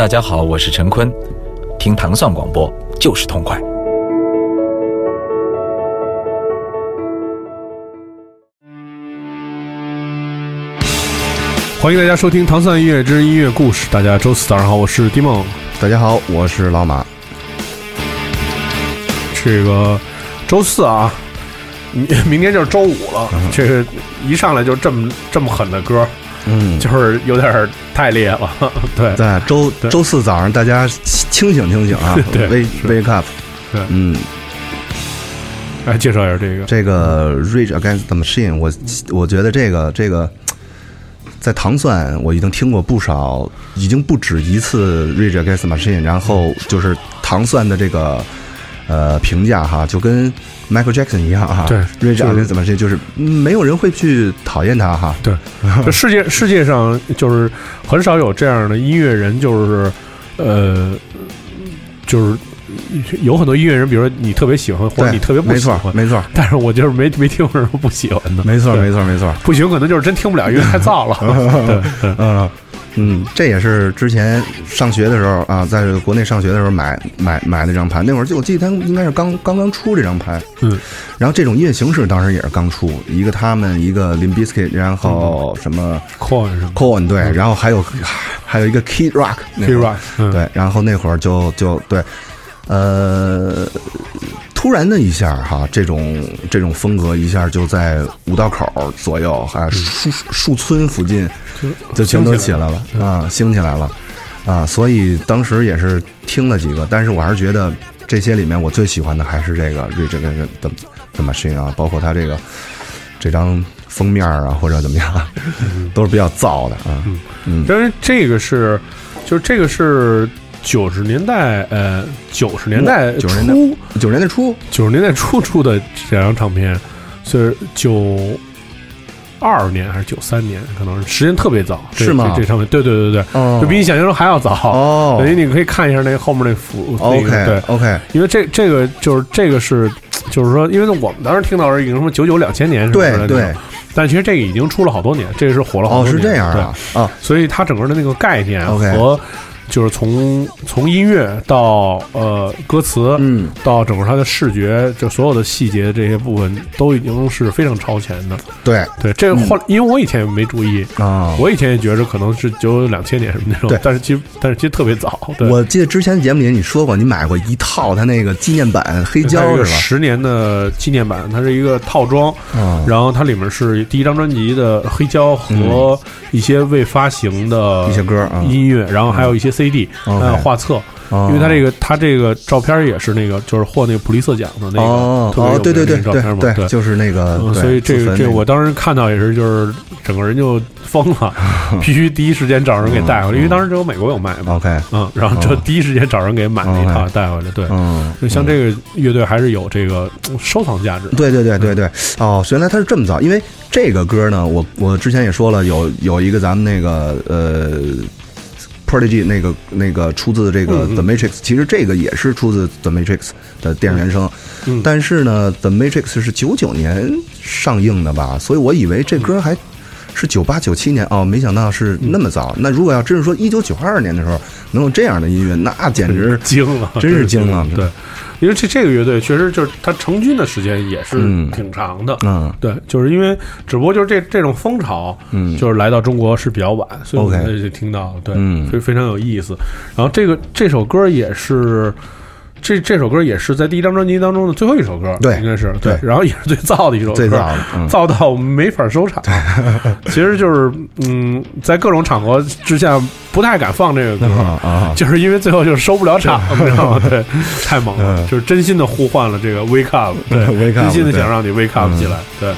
大家好，我是陈坤，听糖蒜广播就是痛快。欢迎大家收听《糖蒜音乐之音乐故事》。大家周四早上好，我是迪梦。大家好，我是老马。这个周四啊，明明天就是周五了。这个一上来就这么这么狠的歌，嗯，就是有点太烈了。对在周对周四早上，大家清醒清醒啊，wake wake up。对嗯，来介绍一下这个。这个 Rage Against the Machine，我我觉得这个这个在糖蒜我已经听过不少，已经不止一次 Rage Against the Machine，然后就是糖蒜的这个呃评价哈，就跟 Michael Jackson 一样哈，对，Rage 就是 Against the Machine 就是没有人会去讨厌他哈，对，这 世界世界上就是很少有这样的音乐人，就是呃，就是有很多音乐人，比如说你特别喜欢，或者，你特别不没错喜欢，没错但是我就是没没听过什么不喜欢的。没错没错没错。不行，可能就是真听不了，因为太燥了。对对嗯嗯，这也是之前上学的时候啊，在国内上学的时候买买买那张盘，那会儿就我记得他应该是刚刚刚出这张盘，嗯，然后这种音乐形式当时也是刚出，一个他们一个 Limp Bizkit，然后什么 Corn 什么 Corn 对，然后还有还有一个 Kid Rock，Kid Rock，嗯。对，然后那会儿就就对，呃，突然的一下哈，这种这种风格一下就在五道口左右，还有树树村附近，就全都起来了啊，兴起来了。啊，所以当时也是听了几个，但是我还是觉得这些里面我最喜欢的还是这个 Rage Against the the Machine 啊，包括他这个这张封面啊或者怎么样，都是比较燥的啊，嗯。当然这个是，就是这个是九十年代，呃，九十年代初，九十年代初，九十年代初出的这张唱片，是九二年还是九三年？可能是时间特别早，是吗这这唱片，对对对对就比你想象中还要早。哦等于你可以看一下那后面那幅，那个对，OK，OK，因为这这个就是这个是，就是说，因为我们当时听到是已经什么九九两千年什么的，但其实这个已经出了好多年，这个是火了好哦，多年。是这样啊，啊，对，所以它整个的那个概念 OK 和就是从从音乐到呃歌词，嗯，到整个它的视觉，就所有的细节这些部分都已经是非常超前的。对对，这个后来因为我以前也没注意，啊，我以前也觉着可能是九九两千年什么那种对，但是其实但是其实特别早。对我记得之前节目里你说过，你买过一套它那个纪念版黑胶是吧？十年的纪念版，它是一个套装，啊，然后它里面是第一张专辑的黑胶和一些未发行的一些歌啊音乐，然后还有一些 CD，还有画册。哦。因为他这个他这个照片也是那个就是获那个普利策奖的那哦个特别有哦，对对对名的那照片嘛，对对。就是那个嗯，所以这个这我当时看到也是，就是整个人就疯了，必须第一时间找人给带回来，因为当时只有美国有卖嘛，OK，嗯，然后就第一时间找人给买了一套带回来，对，嗯，就像这个乐队还是有这个嗯收藏价值，对对对对对，哦，原来他是这么早，因为这个歌呢，我我之前也说了，有有一个咱们那个呃。Prodigy 那个那个出自这个 The Matrix，、其实这个也是出自 The Matrix 的电影原声，嗯。但是呢，The Matrix 是九九年上映的吧，所以我以为这歌还是九八九七年哦，没想到是那么早。那如果要真是说一九九二年的时候能有这样的音乐，那简直 惊了，真是惊了对，因为这这个乐队确实就是它成军的时间也是嗯挺长的，嗯对，就是因为只不过就是这这种风潮，嗯就是来到中国是比较晚，所以我们就听到了，对，嗯非非常有意思。然后这个这首歌也是。这这首歌也是在第一张专辑当中的最后一首歌，对应该是对然后也是最燥的一首歌，最燥的嗯燥到没法收场。其实就是嗯，在各种场合之下不太敢放这个歌，就是因为最后就是收不了场，你知道吗？对，太猛了，嗯就是真心的呼唤了这个 wake up，对 Wake up，真心的想让你 wake up 嗯起来，对。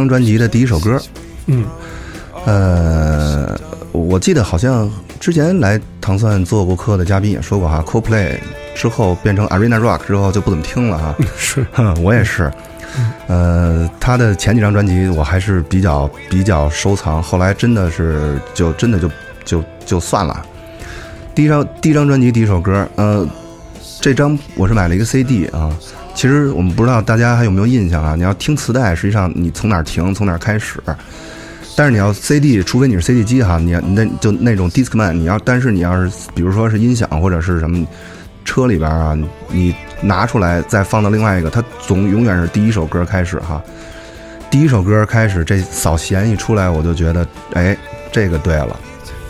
张专辑的第一首歌，嗯呃，我记得好像之前来唐蒜做过客的嘉宾也说过哈，Coldplay 之后变成 Arena Rock 之后就不怎么听了哈。是哼，我也是。呃，他的前几张专辑我还是比较比较收藏，后来真的是就真的就就就算了。第一张第一张专辑第一首歌，呃，这张我是买了一个 CD 啊。其实我们不知道大家还有没有印象啊？你要听磁带，实际上你从哪儿停，从哪儿开始。但是你要 CD，除非你是 CD 机哈，你要那就那种 Discman，你要但是你要是比如说是音响或者是什么车里边啊，你拿出来再放到另外一个，它总永远是第一首歌开始哈。第一首歌开始，这扫弦一出来，我就觉得，哎，这个对了，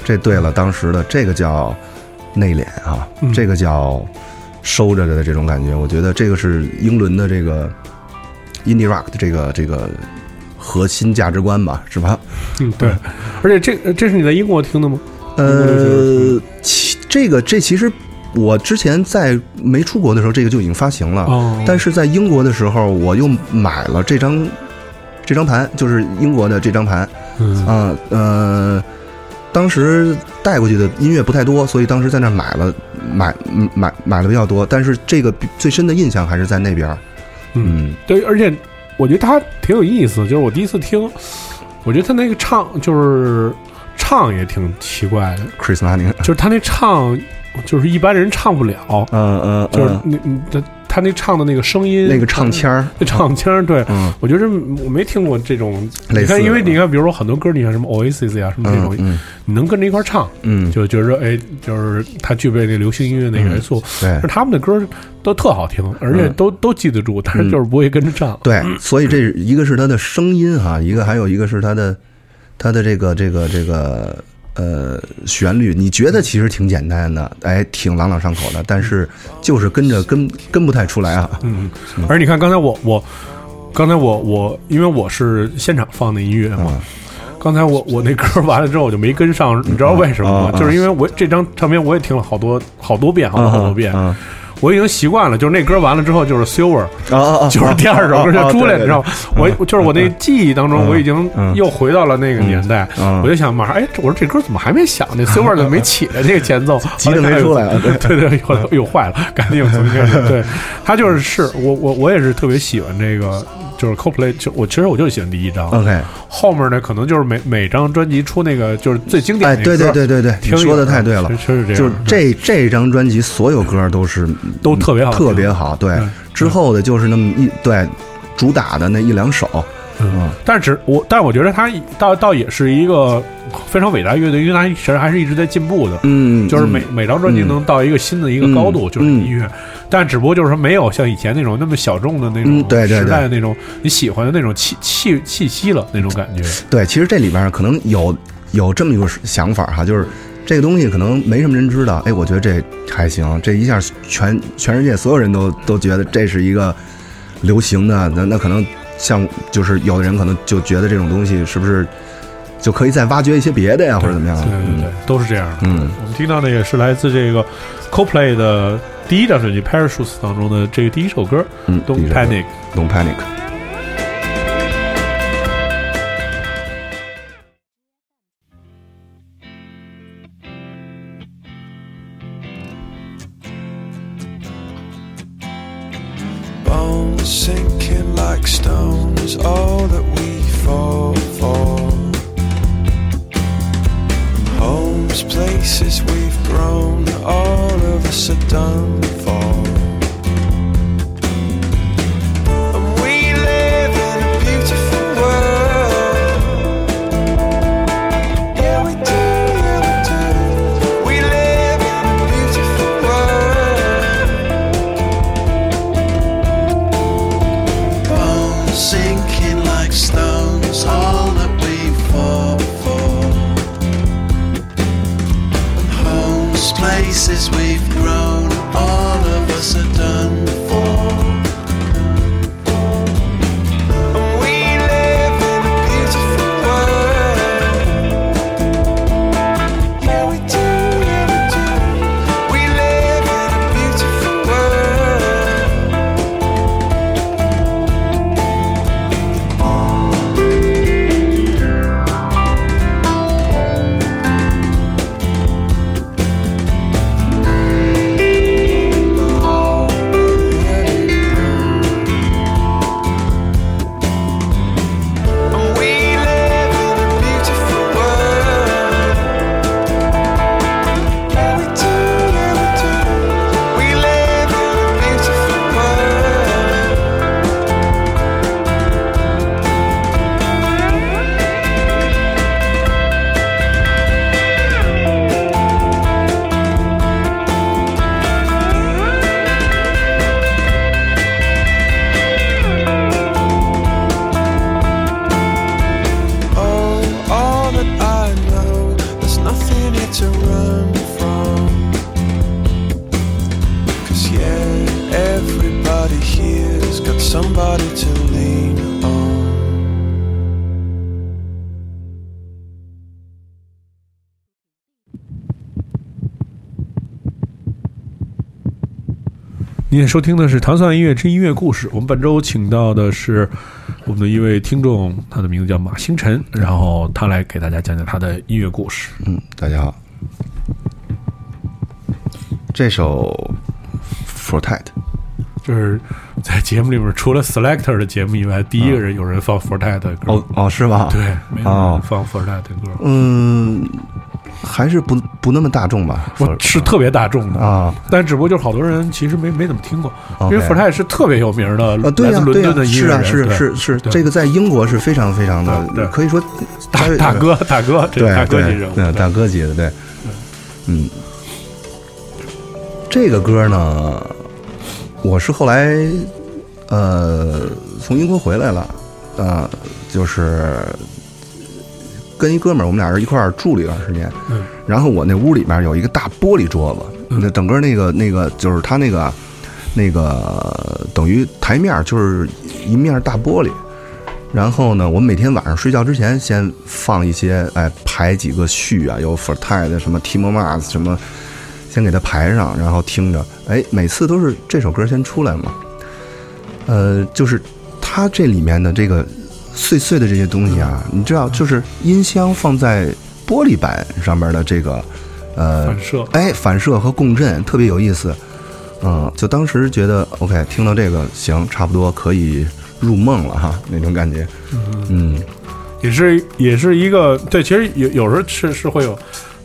这对了，当时的这个叫内敛啊，这个叫收着的这种感觉，我觉得这个是英伦的这个 indie rock 的这个这个核心价值观吧，是吧？嗯对，而且这这是你在英国听的吗？呃，其这个这其实我之前在没出国的时候，这个就已经发行了。哦但是在英国的时候，我又买了这张这张盘，就是英国的这张盘嗯啊呃，当时带过去的音乐不太多，所以当时在那买了买嗯买买了比较多。但是这个最深的印象还是在那边儿。嗯对，而且我觉得他挺有意思，就是我第一次听，我觉得他那个唱就是唱也挺奇怪的，，Chris Martin，就是他那唱就是一般人唱不了，嗯嗯，就是嗯那你他他那唱的那个声音，那个唱腔儿，那唱腔儿，对。嗯我觉得我没听过这种，类似你看，因为你看，比如说很多歌，你看什么 Oasis 呀、什么这种，嗯你能跟着一块儿唱，嗯，就觉得哎，就是他具备那流行音乐那个元素。对是他们的歌都特好听，而且都、都记得住，但是就是不会跟着唱。对，所以这一个是他的声音哈，一个还有一个是他的他的这个这个这个呃旋律，你觉得其实挺简单的，哎，挺朗朗上口的，但是就是跟着跟跟不太出来啊。嗯，而你看刚才我我刚才我我因为我是现场放的音乐嘛，嗯刚才我我那歌完了之后我就没跟上，你知道为什么吗？就是因为我这张唱片我也听了好多好多遍，好多好多遍，嗯我已经习惯了，就是那歌完了之后就是 Silver！就是第二首歌就出来，你知道吗？我就是我那记忆当中，我已经嗯又回到了那个年代，嗯我就想马上，哎，我说这歌怎么还没响？那 Silver 怎么没 起来？这个前奏 急得没出来啊对对对，又又坏了，赶紧重新开始。对他就是是我我我也是特别喜欢这个，就是 Coldplay，就我其实我就喜欢第一张，OK，后面呢可能就是每每张专辑出那个就是最经典哎，对对对对对，听你说的太对了确，实是这样，就是这这张专辑所有歌都是都特别好特别好。对。嗯，之后的就是那么一对主打的那一两首，嗯，但是只我，但是我觉得他倒倒也是一个非常伟大乐队，因为他其实还是一直在进步的。嗯，就是每嗯。每张专辑能到一个新的一个高度，嗯就是音乐，但只不过就是说没有像以前那种那么小众的那种嗯对对对。时代的那种你喜欢的那种气气气息了那种感觉。对，其实这里边可能有有这么一个想法哈，就是这个东西可能没什么人知道，哎，我觉得这还行，这一下全全世界所有人都都觉得这是一个流行的，那那可能像就是有的人可能就觉得这种东西是不是就可以再挖掘一些别的呀，或者怎么样？对对对，都是这样的。嗯我们听到的也是来自这个 Coldplay 的第一张专辑《Parachutes》当中的这个第一首歌嗯《Don't Panic》。，Don't Panic。您也收听的是《糖蒜音乐之音乐故事》。我们本周请到的是我们的一位听众，他的名字叫马星辰，然后他来给大家讲讲他的音乐故事。嗯，大家好。这首《Fortet》就是在节目里面，除了 Selector 的节目以外，第一个人有人放 Fortet 的歌。哦哦是吗？对，没有放 Fortet 的歌。嗯，还是不不那么大众吧？我是特别大众的。啊，但只不过就是好多人其实没没怎么听过，因为 Fortet 是特别有名的，啊，对呀、伦对是啊，乐，是是是，这个在英国是非常非常的，可以说大大哥大哥，大哥级对人物，对。大哥级的，对，嗯，这个歌呢，我是后来呃从英国回来了，呃，就是跟一哥们儿，我们俩人一块儿住了一段时间，嗯然后我那屋里面有一个大玻璃桌子，那整个那个那个就是他那个那个等于台面儿就是一面大玻璃。然后呢，我每天晚上睡觉之前先放一些，哎，排几个序啊，有 Forte 的什么 Timo Mars 什么，先给它排上，然后听着，哎，每次都是这首歌先出来嘛。呃，就是它这里面的这个碎碎的这些东西啊，你知道，就是音箱放在玻璃板上面的这个，呃，反射哎，反射和共振特别有意思。嗯，就当时觉得 OK，听到这个行，差不多可以入梦了哈，那种感觉。嗯，也是也是一个对，其实有有时候是是会有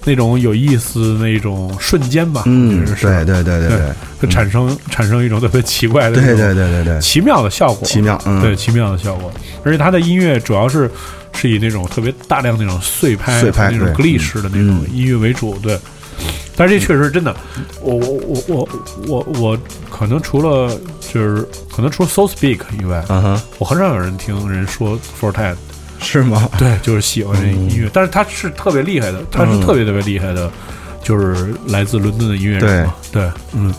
那种有意思那种瞬间吧，嗯，对对对对对，会产生产生一种特别奇怪的对那种对对对。对，奇妙的效果，奇妙嗯。对奇妙的效果，而且他的音乐主要是是以那种特别大量那种碎拍、碎拍那种对 glitch 的那种嗯音乐为主，对。但是这确实真的，我我我我我我可能除了就是可能除了 So Speak 以外，我很少有人听人说 Fortet，是吗？对，就是喜欢这音乐，但是他是特别厉害的，他是嗯特别特别厉害的，就是来自伦敦的音乐人嘛，对，嗯。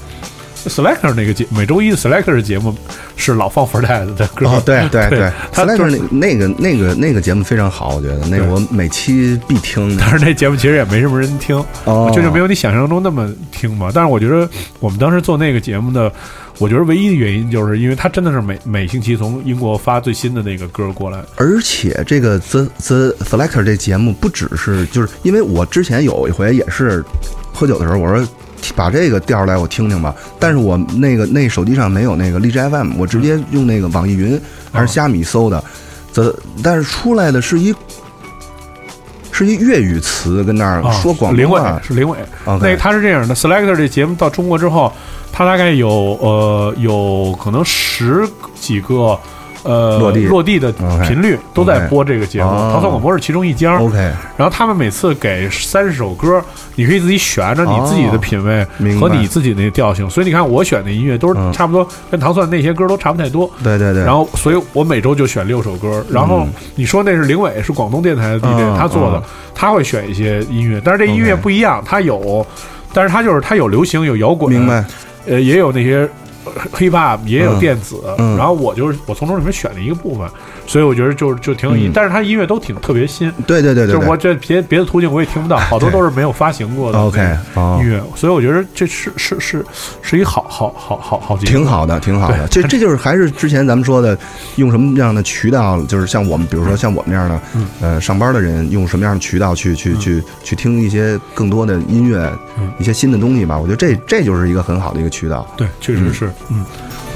Selector 那个节每周一的 Selector 节目是老放 Fortet 的歌，哦，对对对对，他 Slacker 就是那那个那个那个节目非常好，我觉得那个我每期必听。但是那节目其实也没什么人听，哦就是没有你想象中那么听嘛。但是我觉得我们当时做那个节目的，我觉得唯一的原因就是因为他真的是每每星期从英国发最新的那个歌过来，而且这个 The The Selector 这节目不只是，就是因为我之前有一回也是喝酒的时候，我说把这个调出来我听听吧，但是我那个那手机上没有那个荔枝 FM，我直接用那个网易云还是虾米搜的，则但是出来的是一是一粤语词跟那儿啊，说广林伟东话，是林伟。那个他是这样的，Selector 这节目到中国之后，他大概有呃有可能十几个。呃，落地。的 OK 频率都在播这个节目，哦。糖蒜广播是其中一家。OK 然后他们每次给三十首歌，你可以自己选，按照你自己的品味和你自己的那个调性。所以你看，我选的音乐都是嗯。差不多，跟糖蒜那些歌都差不太多。对对对，然后，所以我每周就选六首歌。然后你说那是林伟，是广东电台的 DJ，、嗯。他做的嗯，他会选一些音乐，但是这音乐不一样，他有，但是他就是他有流行，有摇滚，明白，呃，也有那些 hip hop，也有嗯电子。嗯然后我就是我从中里面选了一个部分，所以我觉得就就挺有意思。嗯但是他音乐都挺特别新，对对对对对就是我这别别的途径我也听不到，好多都是没有发行过的 OK，音乐，所以我觉得这是是是是一好好好好好挺好的，挺好的。对这 这就是还是之前咱们说的，用什么样的渠道，就是像我们，比如说像我们这样的，嗯呃，上班的人，用什么样的渠道去去去去听一些更多的音乐嗯，一些新的东西吧。我觉得这这就是一个很好的一个渠道。对，确实是，嗯，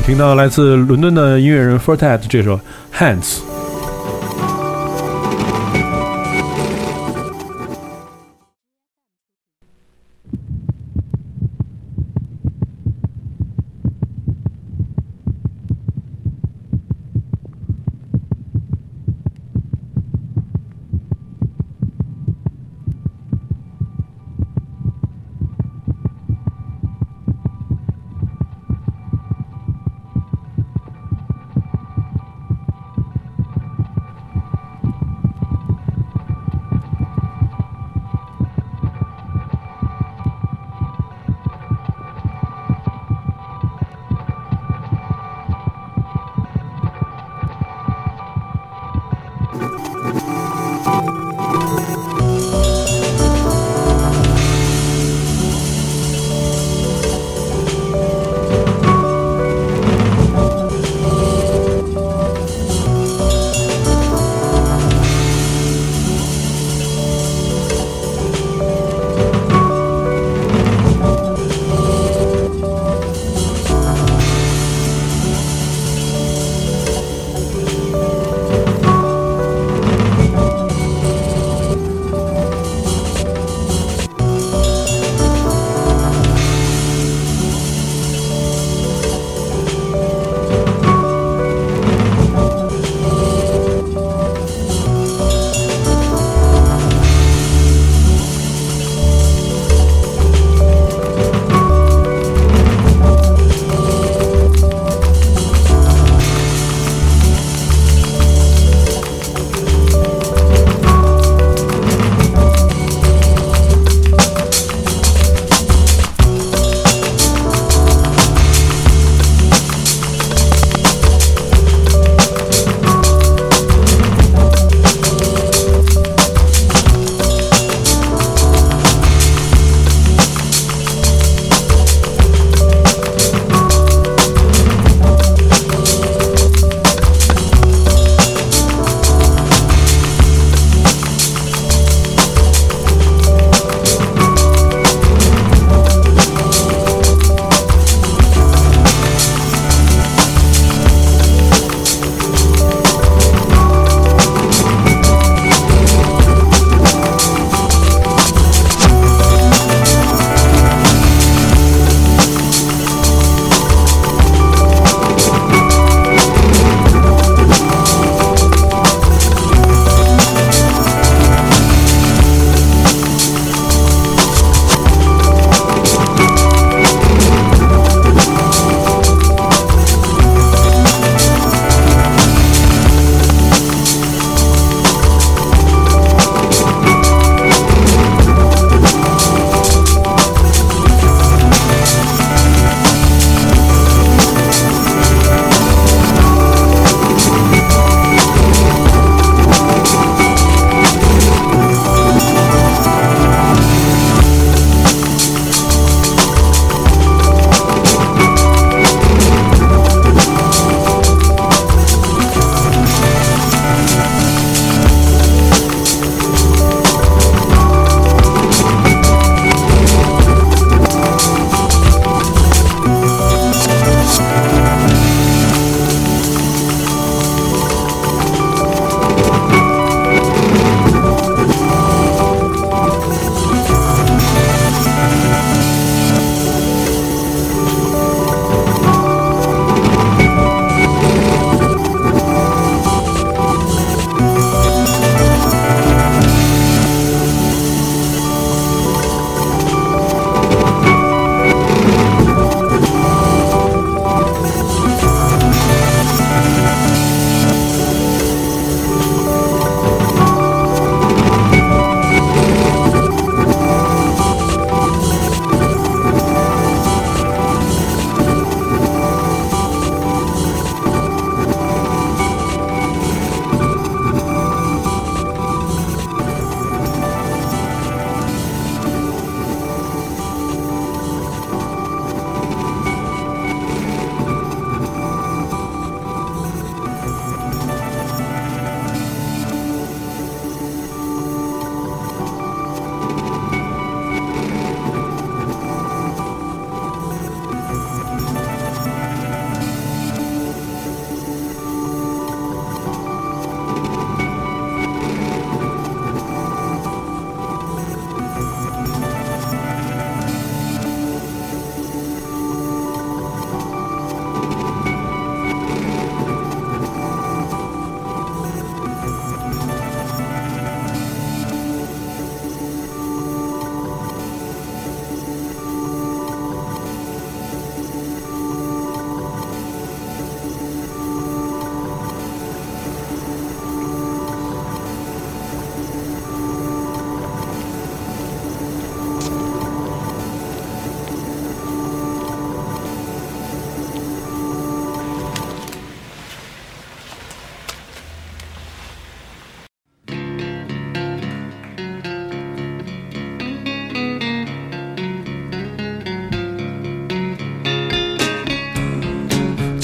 听到来自伦敦的音乐人 Fortex 这首 Hands。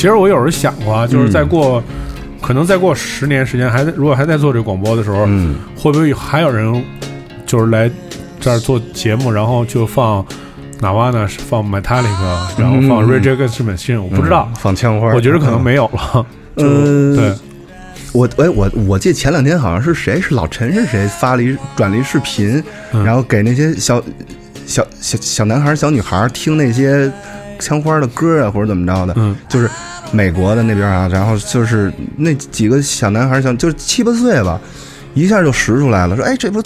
实我有时候想过啊，就是嗯再过，可能再过十年时间，还在如果还在做这个广播的时候，嗯会不会还有人就是来这儿做节目，然后就放哪哇呢？是放 Metallica，然后放嗯 Rage Against the Machine？我不知道嗯，放枪花，我觉得可能没有了。就呃对，我哎我我记得前两天好像是谁是老陈是谁发了一转了一视频，嗯然后给那些小小小小男孩小女孩听那些枪花的歌啊或者怎么着的，嗯就是美国的那边啊，然后就是那几个小男孩像就是七八岁吧，一下就识出来了，说哎这不。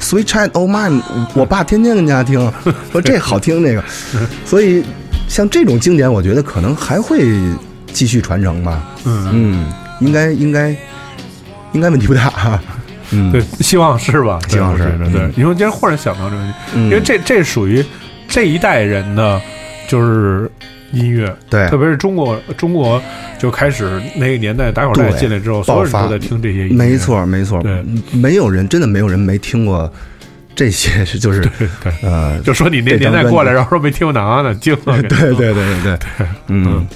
Sweet Child O' Mine，我爸天天跟家听，说这好听那个，所以像这种经典，我觉得可能还会继续传承吧。嗯，嗯，应该应该应该问题不大哈。嗯，对，希望是吧？希望是我觉得对嗯，因为今天忽然想到这个问题，嗯，因为这这属于这一代人的，就是音乐，对特别是中国中国就开始那个年代打口袋进来之后，所有人都在听这些音乐，没错没错，对没有人真的没有人没听过这些，是 就是。呃，就说你那年代过来，然后说没听过呢，惊了。对对对对对，嗯。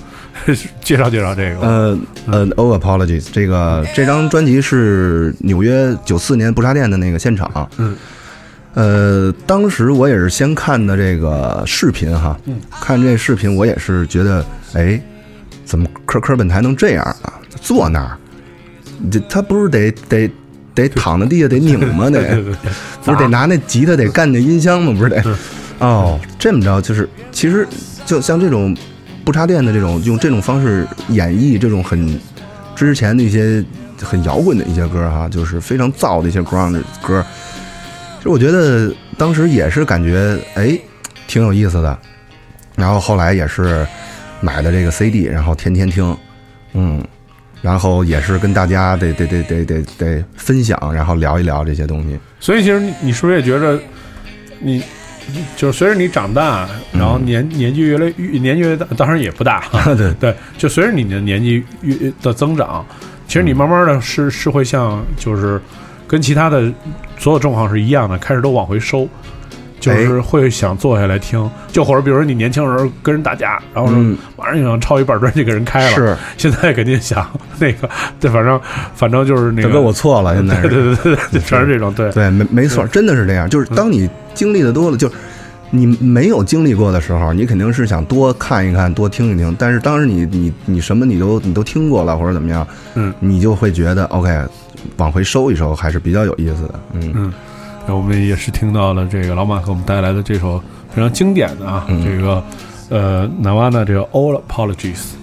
介绍介绍这个。呃呃，Oh Apologies，这个这张专辑是纽约九四年不插电的那个现场。嗯，呃，当时我也是先看的这个视频哈，嗯，看这视频我也是觉得，哎，怎么科科本台能这样啊？坐那儿，这他不是得得得躺在地下得拧吗？得不是得拿那吉他得干那音箱吗？不是得？嗯哦，这么着就是，其实就像这种不插电的这种，用这种方式演绎这种很之前的一些很摇滚的一些歌哈，就是非常燥的一些 ground 歌。其实我觉得当时也是感觉哎挺有意思的，然后后来也是买的这个 CD，然后天天听，嗯。然后也是跟大家得得得得得得分享，然后聊一聊这些东西。所以其实你你是不是也觉得，你就是随着你长大，然后年年纪越来越年纪越大，当然也不大，对对，就随着你的年纪越的增长，其实你慢慢的是是会像就是跟其他的所有状况是一样的，开始都往回收。就是会想坐下来听，就或者比如说你年轻时候跟人打架，然后马上就想抄一板砖就给人开了，是，现在肯定想那个，对，反正反正就是那个，大哥，我错了，现在对是。对对对，就全是这种，对，对，没没错，真的是这样。就是当你经历的多了，就你没有经历过的时候，你肯定是想多看一看，多听一听。但是当时你你你什么你都你都听过了，或者怎么样，嗯，你就会觉得 OK，往回收一收还是比较有意思的。嗯嗯，那我们也是听到了这个老马给我们带来的这首非常经典的啊，嗯这个呃南湾的这个 All Apologies。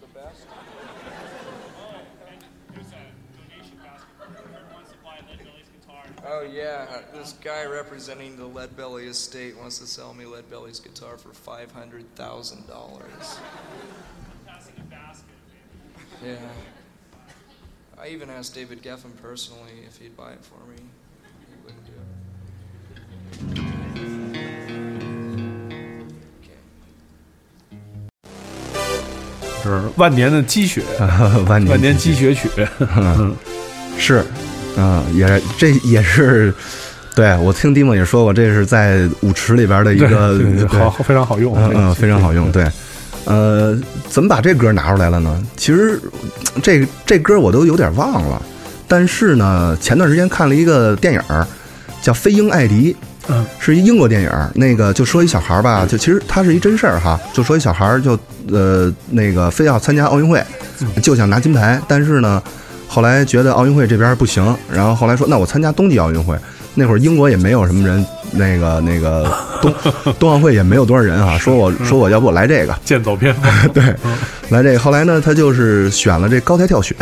The best? Oh yeah, this guy representing the Lead Belly estate wants to sell me Lead Belly's guitar for five hundred thousand dollars. Yeah. I even asked David Geffen personally if he'd buy it for me. He wouldn't do it. 是万年的积雪，万年万年积雪曲。是，嗯，也这也是，对我听蒂莫也说过，这是在舞池里边的一个好非常好用，嗯嗯，非常好用。对，呃，怎么把这歌拿出来了呢？其实这这歌我都有点忘了，但是呢，前段时间看了一个电影，叫《飞鹰艾迪》。嗯，是一英国电影儿，那个就说一小孩儿吧，就其实他是一真事儿哈，就说一小孩儿就呃那个非要参加奥运会，就想拿金牌，但是呢，后来觉得奥运会这边不行，然后后来说那我参加冬季奥运会，那会儿英国也没有什么人，那个那个 冬冬奥会也没有多少人啊，说我说我要不我来这个，剑走偏。锋。对，来这个。后来呢，他就是选了这高台跳雪，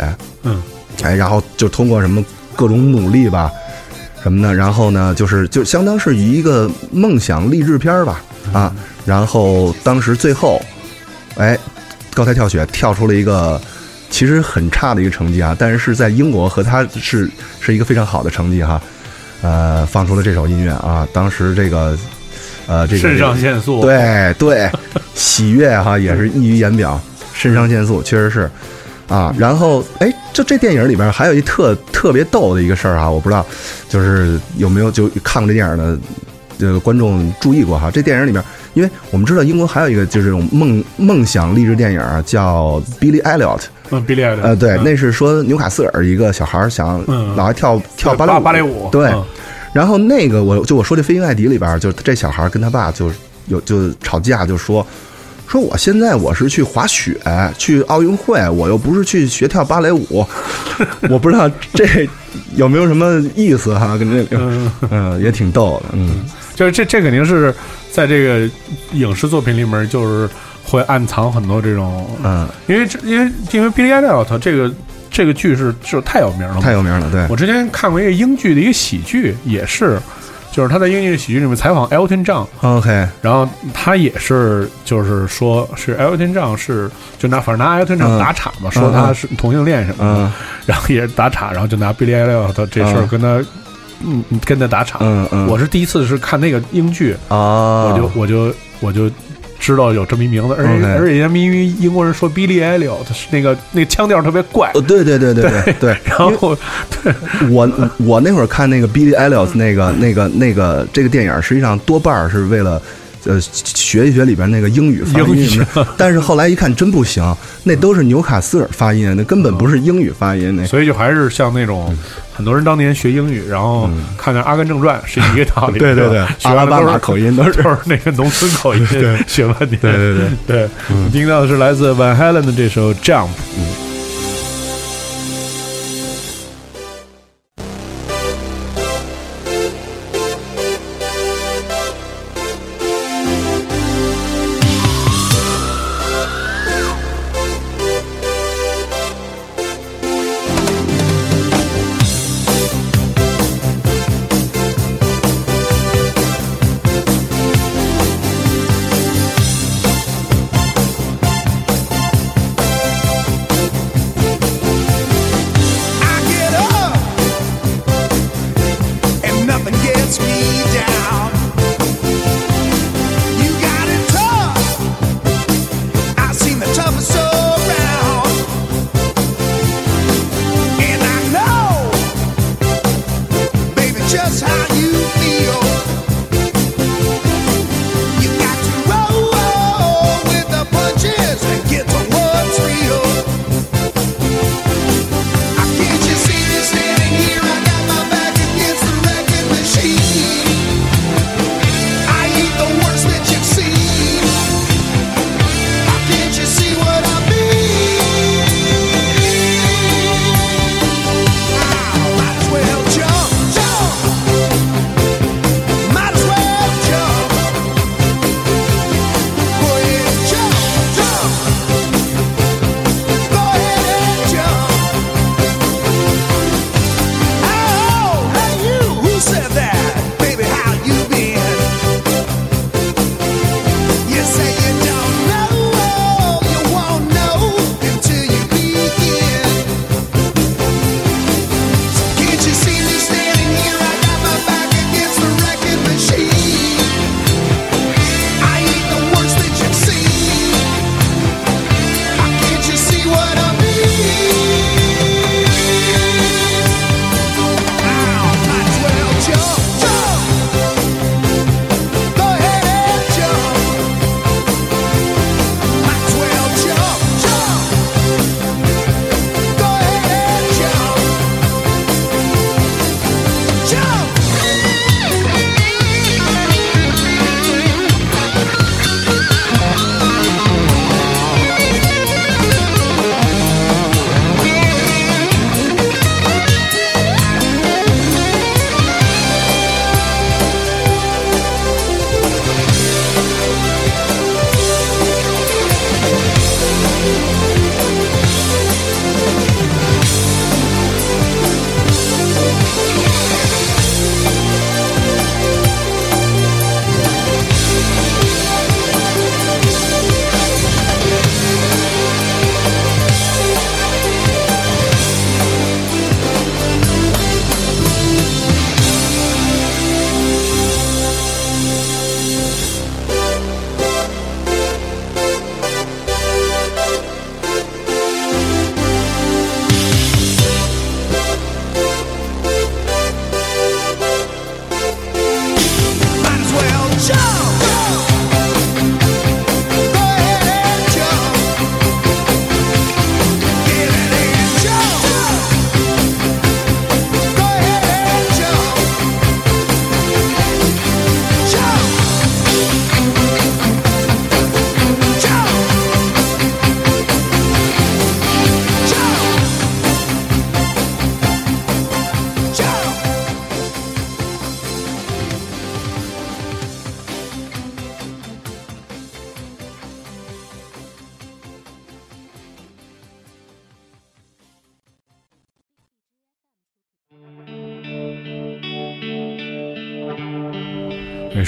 嗯，哎，然后就通过什么各种努力吧，什么呢，然后呢，就是就相当是一个梦想励志片儿吧，啊，然后当时最后，哎，高台跳雪跳出了一个其实很差的一个成绩啊，但是是在英国和他是是一个非常好的成绩哈，呃，放出了这首音乐啊，当时这个。呃，这个肾上腺素，对对，喜悦哈也是溢于言表，肾上腺素确实是啊。然后哎，就这电影里边还有一特特别逗的一个事儿啊，我不知道就是有没有就看过这电影的这个观众注意过哈。这电影里面，因为我们知道英国还有一个就是这种梦梦想励志电影啊叫 Billy Elliot，嗯，比利艾的，呃，对，嗯那是说纽卡斯尔一个小孩儿想嗯老爱跳跳芭蕾芭舞，芭蕾舞，对。嗯然后那个我就我说这《飞鹰艾迪》里边儿，就这小孩跟他爸就有就吵架，就说说我现在我是去滑雪，去奥运会，我又不是去学跳芭蕾舞，我不知道这有没有什么意思哈？跟这个嗯，嗯也挺逗的，嗯就是这这肯定是在这个影视作品里面，就是会暗藏很多这种，嗯，因为这因为因为 Billy Elliot 这个这个剧是就太有名了，太有名了，对。我之前看过一个英剧的一个喜剧，也是，就是他在英剧喜剧里面采访 Elton John，，OK，然后他也是就是说是 Elton John 是就拿反正拿 Elton John 嗯打岔嘛，说他是同性恋什么的，嗯然后也是打岔，然后就拿 Billy Elliot 这事儿嗯跟他嗯跟他打岔。嗯嗯，我是第一次是看那个英剧，啊，我就我就我就知道有这么一名字，而且而且人家因为英国人说 Billy Elliot 那个那个腔调特别怪呃，，对对对对对对，然后我我那会儿看那个 Billy Elliot 那个那个那个这个电影，实际上多半是为了。呃，学一学里边那个英语发音什么的，但是后来一看真不行，那都是纽卡斯尔发音，那根本不是英语发音。那所以就还是像那种很多人当年学英语，然后看那《阿甘正传》是一个道理，对对对学阿拉巴马口音都是都是那个农村口音，学半天。对对对对，你听到的是来自 Van Halen 的这首《Jump》。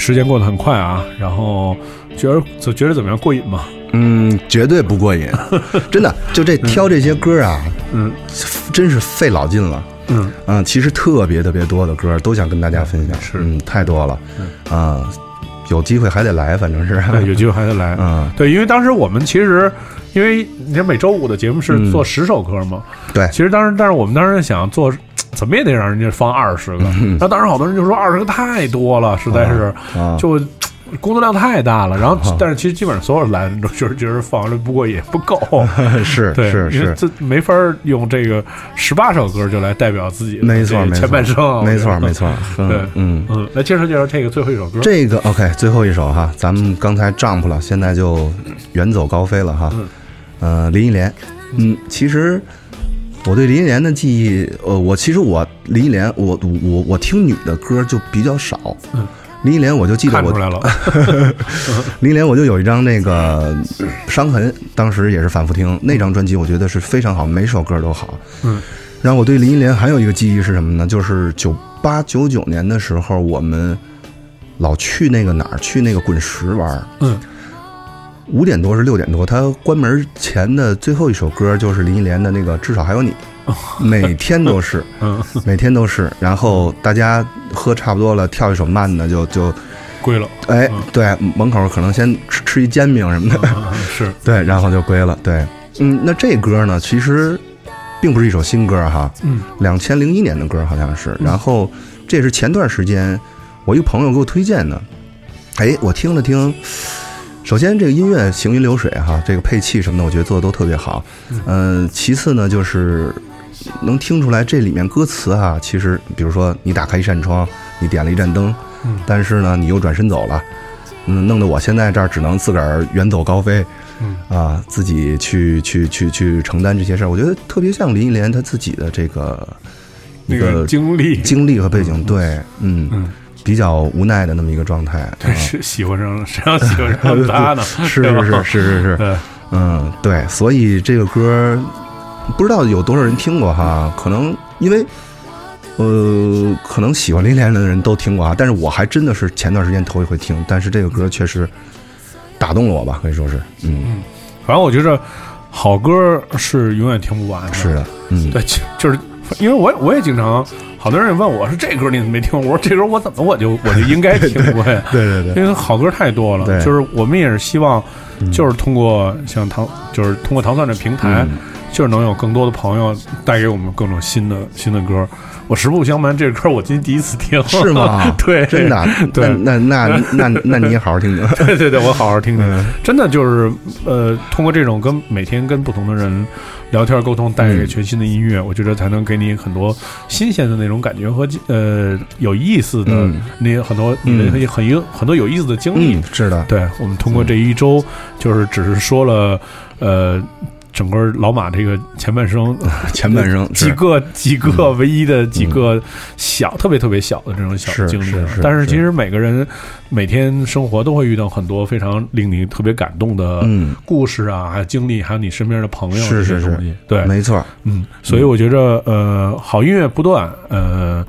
时间过得很快啊，然后觉得就觉得怎么样？过瘾吗？嗯，绝对不过瘾，真的。就这挑这些歌啊，嗯真是费老劲了。嗯，嗯，其实特别特别多的歌都想跟大家分享，是嗯，太多了，啊，有机会还得来，反正是，对，有机会还得来。嗯，对，因为当时我们其实，因为你看每周五的节目是嗯做十首歌嘛，对其实当时，但是我们当时想做，怎么也得让人家放二十个。然后当时好多人就说二十个太多了，实在是就工作量太大了。然后啊，但是其实基本上所有人来的人都觉得觉得放了不过也，不够。是，是是，这没法用这个十八首歌就来代表自己的没错前半生。没错没错，嗯对嗯。嗯，来介绍介绍这个最后一首歌。这个 OK，最后一首哈，咱们刚才 jump 了，现在就远走高飞了哈。呃，林忆莲，嗯，其实我对林忆莲的记忆，呃，我其实我林忆莲，我我我听女的歌就比较少。嗯林忆莲我就记得我看出来了，林忆莲我就有一张那个伤痕，当时也是反复听那张专辑，我觉得是非常好，每首歌都好。嗯，然后我对林忆莲还有一个记忆是什么呢？就是九八九九年的时候，我们老去那个哪儿，去那个滚石玩儿。嗯，五点多是六点多，他关门前的最后一首歌就是林忆莲的那个《至少还有你》，每天都是，嗯，每天都是。然后大家喝差不多了，跳一首慢的就就，归了。哎，对，门口可能先吃吃一煎饼什么的，是，对，然后就归了。对，嗯，那这歌呢，其实并不是一首新歌哈，嗯两千零一年的歌好像是。然后这也是前段时间我一个朋友给我推荐的，哎，我听了听。首先，这个音乐行云流水哈，这个配器什么的，我觉得做的都特别好。嗯、其次呢，就是能听出来这里面歌词哈，其实比如说你打开一扇窗，你点了一盏灯，嗯。但是呢，你又转身走了，嗯，弄得我现在这儿只能自个儿远走高飞，嗯。啊，自己去去去去承担这些事儿。我觉得特别像林忆莲她自己的这个一个经历，经历和背景，对，嗯，嗯，比较无奈的那么一个状态。对，啊是喜欢上了，谁让喜欢上他呢？是是是是是是，对，嗯，对，所以这个歌不知道有多少人听过哈，可能因为。呃，可能喜欢林忆莲的人都听过啊，但是我还真的是前段时间头一回听，但是这个歌确实打动了我吧，可以说是，嗯，反正我觉着好歌是永远听不完的。是的，嗯，对，就就是因为我也我也经常，好多人也问我说这歌你怎么没听过？我说这歌我怎么我就我就应该听过呀？对对对，因为好歌太多了。对就是我们也是希望，就是通过像糖，就是通过糖蒜这平台，嗯就是能有更多的朋友带给我们各种新的新的歌。我实不相瞒，这歌我今天第一次听，？是吗 对，真的啊，对那那 那那那你也好好听听，对对对，我好好听听。嗯真的就是呃，通过这种跟每天跟不同的人聊天沟通，带给嗯全新的音乐，我觉得才能给你很多新鲜的那种感觉和呃有意思的嗯那很多你很很有很多有意思的经历。嗯，是的，对我们通过这一周，就是只是说了呃。整个老马这个前半生，前半生 几个几个唯一的几个小、特别特别小的这种小经历但是是其实每个人每天生活都会遇到很多非常令你特别感动的嗯。故事啊，还有经历，还有你身边的朋友是是是这些东西。对，没错，嗯，所以我觉着呃，好音乐不断，呃，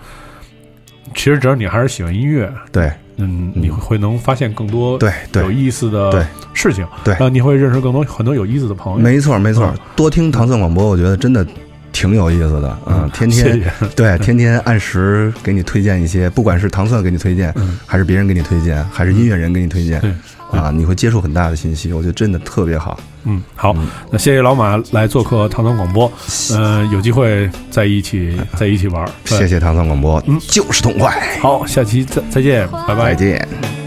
其实只要你还是喜欢音乐，对嗯，你会能发现更多对对。有意思对的事情，对。然后你会认识更多很多有意思的朋友。没错没错。嗯，多听糖蒜广播，我觉得真的挺有意思的，嗯，天天对天天按时给你推荐一些，不管是糖蒜给你推荐，还是别人给你推荐，还是音乐人给你推荐对，啊，你会接触很大的信息，我觉得真的特别好。嗯，好，那谢谢老马来做客唐唐广播，嗯、有机会再一起在一起玩儿。谢。谢糖蒜广播，嗯就是痛快，好，下期再再见，拜拜。再见。